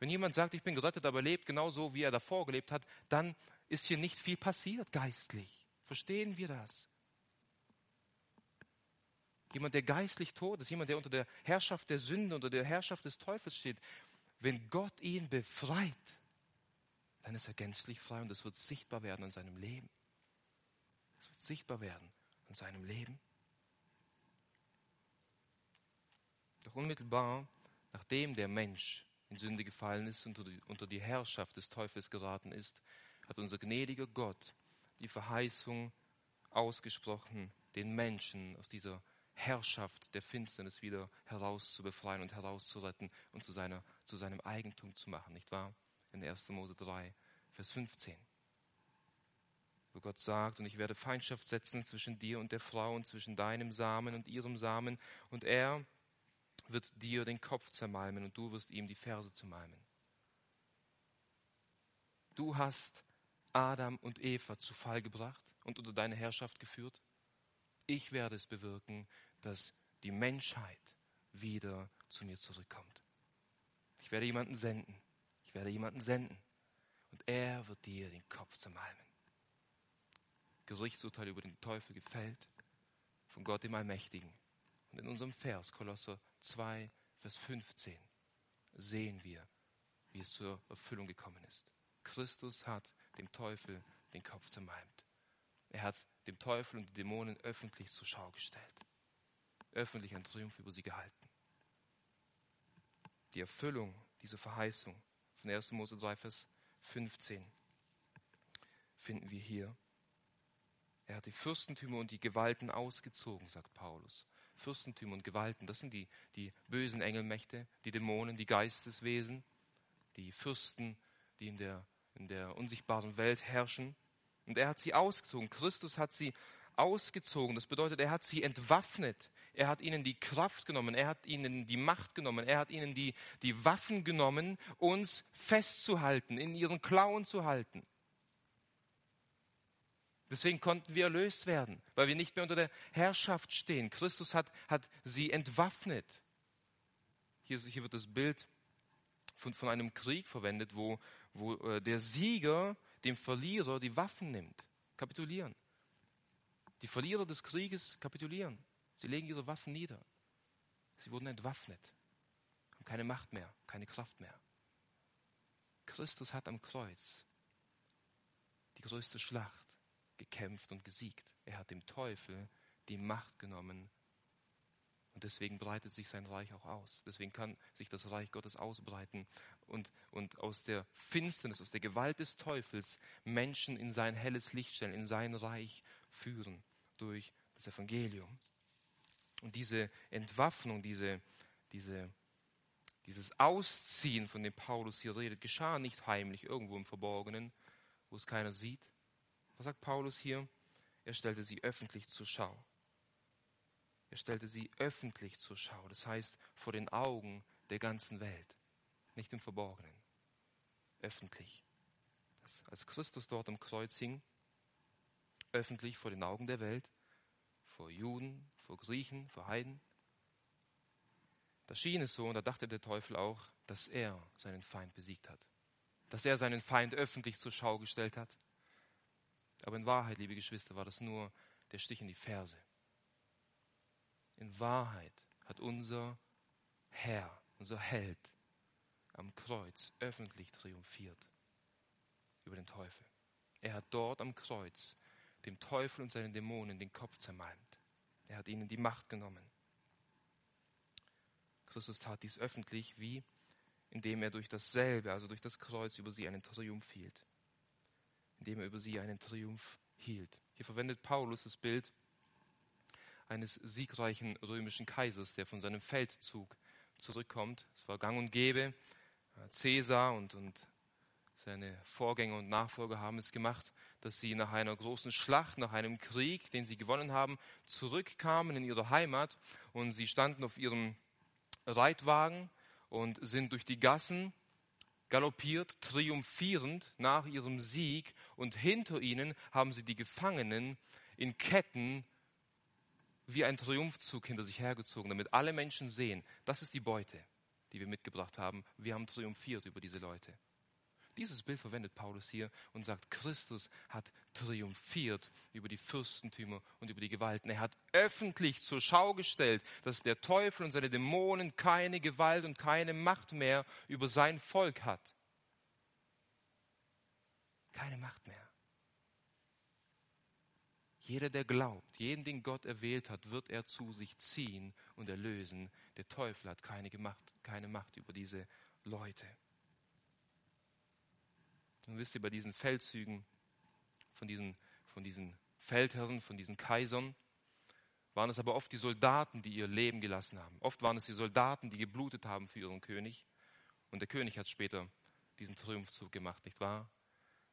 Wenn jemand sagt, ich bin gerettet, aber lebt genauso, wie er davor gelebt hat, dann ist hier nicht viel passiert geistlich. Verstehen wir das? Jemand, der geistlich tot ist, jemand, der unter der Herrschaft der Sünde, unter der Herrschaft des Teufels steht, wenn Gott ihn befreit, dann ist er gänzlich frei und es wird sichtbar werden in seinem Leben. Es wird sichtbar werden in seinem Leben. Doch unmittelbar, nachdem der Mensch in Sünde gefallen ist und unter die, Herrschaft des Teufels geraten ist, hat unser gnädiger Gott die Verheißung ausgesprochen, den Menschen aus dieser Herrschaft der Finsternis wieder herauszubefreien und herauszuretten und zu, seiner, zu seinem Eigentum zu machen, nicht wahr? In 1. Mose 3, Vers 15. Wo Gott sagt, und ich werde Feindschaft setzen zwischen dir und der Frau und zwischen deinem Samen und ihrem Samen, und er wird dir den Kopf zermalmen und du wirst ihm die Ferse zermalmen. Du hast Adam und Eva zu Fall gebracht und unter deine Herrschaft geführt. Ich werde es bewirken, dass die Menschheit wieder zu mir zurückkommt. Ich werde jemanden senden. Ich werde jemanden senden. Und er wird dir den Kopf zermalmen. Gerichtsurteil über den Teufel gefällt von Gott dem Allmächtigen. Und in unserem Vers, Kolosser 2, Vers 15, sehen wir, wie es zur Erfüllung gekommen ist. Christus hat dem Teufel den Kopf zermalmt. Er hat dem Teufel und den Dämonen öffentlich zur Schau gestellt. Öffentlich einen Triumph über sie gehalten. Die Erfüllung dieser Verheißung von 1. Mose 3, Vers 15 finden wir hier. Er hat die Fürstentümer und die Gewalten ausgezogen, sagt Paulus. Fürstentümer und Gewalten. Das sind die, die bösen Engelmächte, die Dämonen, die Geisteswesen, die Fürsten, die in der, in der unsichtbaren Welt herrschen. Und er hat sie ausgezogen. Christus hat sie ausgezogen. Das bedeutet, er hat sie entwaffnet. Er hat ihnen die Kraft genommen. Er hat ihnen die Macht genommen. Er hat ihnen die, die Waffen genommen, uns festzuhalten, in ihren Klauen zu halten. Deswegen konnten wir erlöst werden, weil wir nicht mehr unter der Herrschaft stehen. Christus hat, hat sie entwaffnet. Hier, hier wird das Bild von, von einem Krieg verwendet, wo, wo äh, der Sieger dem Verlierer die Waffen nimmt. Kapitulieren. Die Verlierer des Krieges kapitulieren. Sie legen ihre Waffen nieder. Sie wurden entwaffnet, haben keine Macht mehr, keine Kraft mehr. Christus hat am Kreuz die größte Schlacht gekämpft und gesiegt. Er hat dem Teufel die Macht genommen. Und deswegen breitet sich sein Reich auch aus. Deswegen kann sich das Reich Gottes ausbreiten und, und aus der Finsternis, aus der Gewalt des Teufels Menschen in sein helles Licht stellen, in sein Reich führen durch das Evangelium. Und diese Entwaffnung, diese, diese, dieses Ausziehen, von dem Paulus hier redet, geschah nicht heimlich irgendwo im Verborgenen, wo es keiner sieht. Was sagt Paulus hier? Er stellte sie öffentlich zur Schau. Er stellte sie öffentlich zur Schau, das heißt vor den Augen der ganzen Welt, nicht im Verborgenen, öffentlich. Das, als Christus dort am Kreuz hing, öffentlich vor den Augen der Welt, vor Juden, vor Griechen, vor Heiden, da schien es so, und da dachte der Teufel auch, dass er seinen Feind besiegt hat, dass er seinen Feind öffentlich zur Schau gestellt hat. Aber in Wahrheit, liebe Geschwister, war das nur der Stich in die Ferse. In Wahrheit hat unser Herr, unser Held am Kreuz öffentlich triumphiert über den Teufel. Er hat dort am Kreuz dem Teufel und seinen Dämonen den Kopf zermalmt. Er hat ihnen die Macht genommen. Christus tat dies öffentlich, wie indem er durch dasselbe, also durch das Kreuz, über sie einen Triumph hielt. Indem er über sie einen Triumph hielt. Hier verwendet Paulus das Bild eines siegreichen römischen Kaisers, der von seinem Feldzug zurückkommt. Es war gang und gäbe. Cäsar und, und seine Vorgänger und Nachfolger haben es gemacht, dass sie nach einer großen Schlacht, nach einem Krieg, den sie gewonnen haben, zurückkamen in ihre Heimat und sie standen auf ihrem Reitwagen und sind durch die Gassen galoppiert, triumphierend nach ihrem Sieg und hinter ihnen haben sie die Gefangenen in Ketten wie ein Triumphzug hinter sich hergezogen, damit alle Menschen sehen, das ist die Beute, die wir mitgebracht haben. Wir haben triumphiert über diese Leute. Dieses Bild verwendet Paulus hier und sagt, Christus hat triumphiert über die Fürstentümer und über die Gewalten. Er hat öffentlich zur Schau gestellt, dass der Teufel und seine Dämonen keine Gewalt und keine Macht mehr über sein Volk hat. Keine Macht mehr. Jeder, der glaubt, jeden, den Gott erwählt hat, wird er zu sich ziehen und erlösen. Der Teufel hat keine Macht, keine Macht über diese Leute. Und wisst ihr, bei diesen Feldzügen von diesen, von diesen Feldherren, von diesen Kaisern, waren es aber oft die Soldaten, die ihr Leben gelassen haben. Oft waren es die Soldaten, die geblutet haben für ihren König. Und der König hat später diesen Triumphzug gemacht, nicht wahr?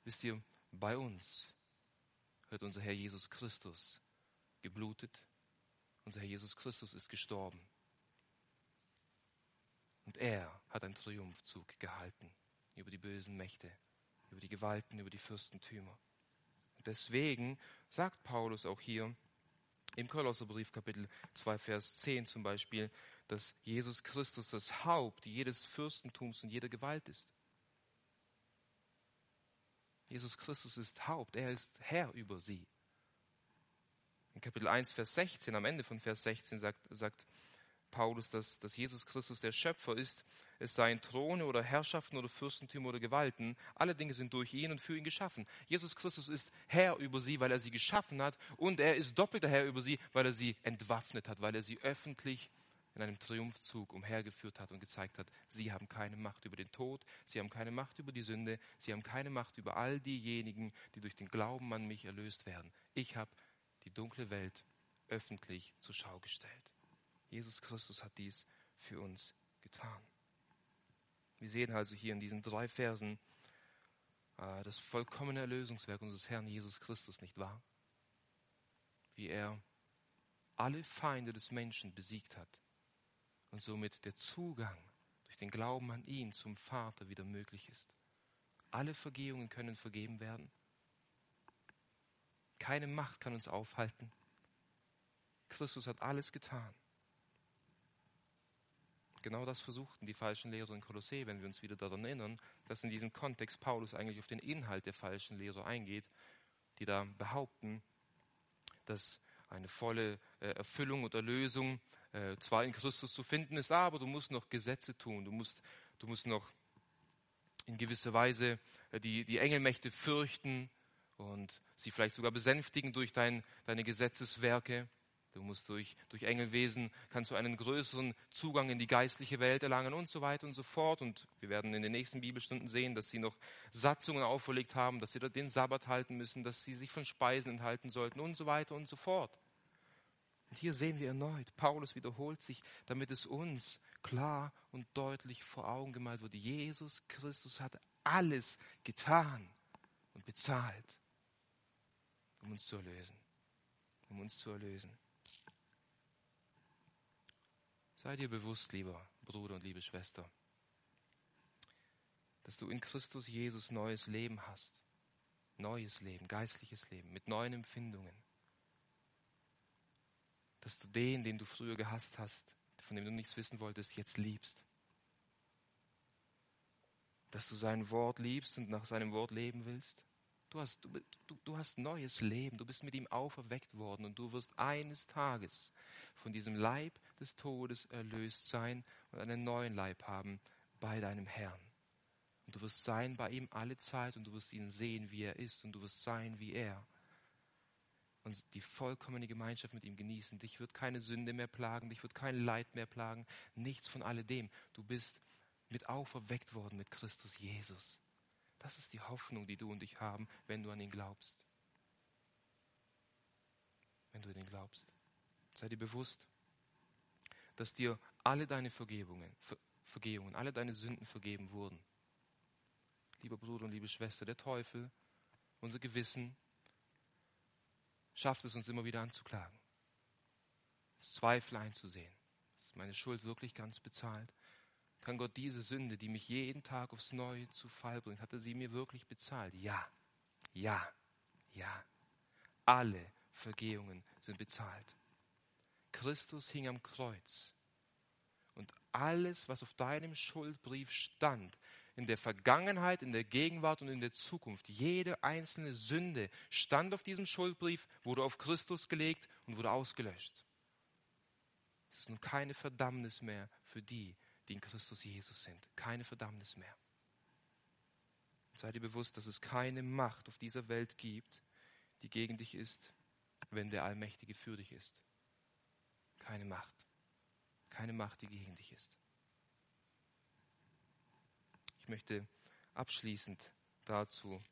Wisst ihr, bei uns hat unser Herr Jesus Christus geblutet. Unser Herr Jesus Christus ist gestorben. Und er hat einen Triumphzug gehalten über die bösen Mächte, über die Gewalten, über die Fürstentümer. Und deswegen sagt Paulus auch hier im Kolosserbrief Kapitel 2, Vers 10 zum Beispiel, dass Jesus Christus das Haupt jedes Fürstentums und jeder Gewalt ist. Jesus Christus ist Haupt, er ist Herr über sie. In Kapitel 1, Vers 16, am Ende von Vers 16 sagt, sagt Paulus, dass, dass Jesus Christus der Schöpfer ist. Es seien Throne oder Herrschaften oder Fürstentümer oder Gewalten. Alle Dinge sind durch ihn und für ihn geschaffen. Jesus Christus ist Herr über sie, weil er sie geschaffen hat. Und er ist doppelter Herr über sie, weil er sie entwaffnet hat, weil er sie öffentlich in einem Triumphzug umhergeführt hat und gezeigt hat, sie haben keine Macht über den Tod, sie haben keine Macht über die Sünde, sie haben keine Macht über all diejenigen, die durch den Glauben an mich erlöst werden. Ich habe die dunkle Welt öffentlich zur Schau gestellt. Jesus Christus hat dies für uns getan. Wir sehen also hier in diesen drei Versen äh, das vollkommene Erlösungswerk unseres Herrn Jesus Christus, nicht wahr? Wie er alle Feinde des Menschen besiegt hat und somit der Zugang durch den Glauben an ihn zum Vater wieder möglich ist. Alle Vergehungen können vergeben werden. Keine Macht kann uns aufhalten. Christus hat alles getan. Genau das versuchten die falschen Lehrer in Kolossee, wenn wir uns wieder daran erinnern, dass in diesem Kontext Paulus eigentlich auf den Inhalt der falschen Lehrer eingeht, die da behaupten, dass eine volle äh, Erfüllung und Erlösung äh, zwar in Christus zu finden ist, aber du musst noch Gesetze tun, du musst, du musst noch in gewisser Weise äh, die, die Engelmächte fürchten und sie vielleicht sogar besänftigen durch dein, deine Gesetzeswerke. Du musst durch, durch Engelwesen, kannst du einen größeren Zugang in die geistliche Welt erlangen und so weiter und so fort. Und wir werden in den nächsten Bibelstunden sehen, dass sie noch Satzungen auferlegt haben, dass sie den Sabbat halten müssen, dass sie sich von Speisen enthalten sollten und so weiter und so fort. Und hier sehen wir erneut, Paulus wiederholt sich, damit es uns klar und deutlich vor Augen gemalt wird. Jesus Christus hat alles getan und bezahlt, um uns zu erlösen. Um uns zu erlösen. Sei dir bewusst, lieber Bruder und liebe Schwester, dass du in Christus Jesus neues Leben hast. Neues Leben, geistliches Leben, mit neuen Empfindungen dass du den, den du früher gehasst hast, von dem du nichts wissen wolltest, jetzt liebst. Dass du sein Wort liebst und nach seinem Wort leben willst. Du hast, du, du, du hast neues Leben, du bist mit ihm auferweckt worden und du wirst eines Tages von diesem Leib des Todes erlöst sein und einen neuen Leib haben bei deinem Herrn. Und du wirst sein bei ihm alle Zeit und du wirst ihn sehen, wie er ist und du wirst sein wie er und die vollkommene Gemeinschaft mit ihm genießen. Dich wird keine Sünde mehr plagen, dich wird kein Leid mehr plagen, nichts von alledem. Du bist mit auferweckt worden mit Christus Jesus. Das ist die Hoffnung, die du und ich haben, wenn du an ihn glaubst. Wenn du an ihn glaubst. Sei dir bewusst, dass dir alle deine Vergebungen, Ver Vergehungen, alle deine Sünden vergeben wurden. Lieber Bruder und liebe Schwester, der Teufel, unser Gewissen, schafft es uns immer wieder anzuklagen, Zweifel einzusehen. Ist meine Schuld wirklich ganz bezahlt? Kann Gott diese Sünde, die mich jeden Tag aufs Neue zu Fall bringt, hat er sie mir wirklich bezahlt? Ja, ja, ja. Alle Vergehungen sind bezahlt. Christus hing am Kreuz. Und alles, was auf deinem Schuldbrief stand, in der Vergangenheit, in der Gegenwart und in der Zukunft. Jede einzelne Sünde stand auf diesem Schuldbrief, wurde auf Christus gelegt und wurde ausgelöscht. Es ist nun keine Verdammnis mehr für die, die in Christus Jesus sind. Keine Verdammnis mehr. Sei dir bewusst, dass es keine Macht auf dieser Welt gibt, die gegen dich ist, wenn der Allmächtige für dich ist. Keine Macht. Keine Macht, die gegen dich ist. Ich möchte abschließend dazu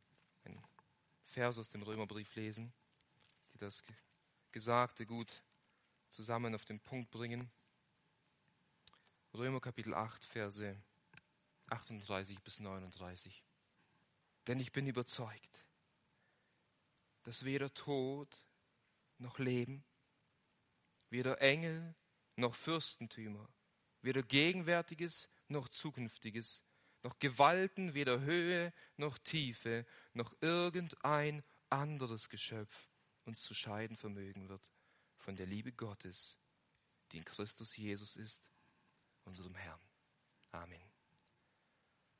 einen Vers aus dem Römerbrief lesen, die das Gesagte gut zusammen auf den Punkt bringen. Römer Kapitel 8, Verse 38 bis 39. Denn ich bin überzeugt, dass weder Tod noch Leben, weder Engel noch Fürstentümer, weder Gegenwärtiges noch Zukünftiges, noch Gewalten, weder Höhe noch Tiefe, noch irgendein anderes Geschöpf uns zu scheiden vermögen wird von der Liebe Gottes, die in Christus Jesus ist, unserem Herrn. Amen.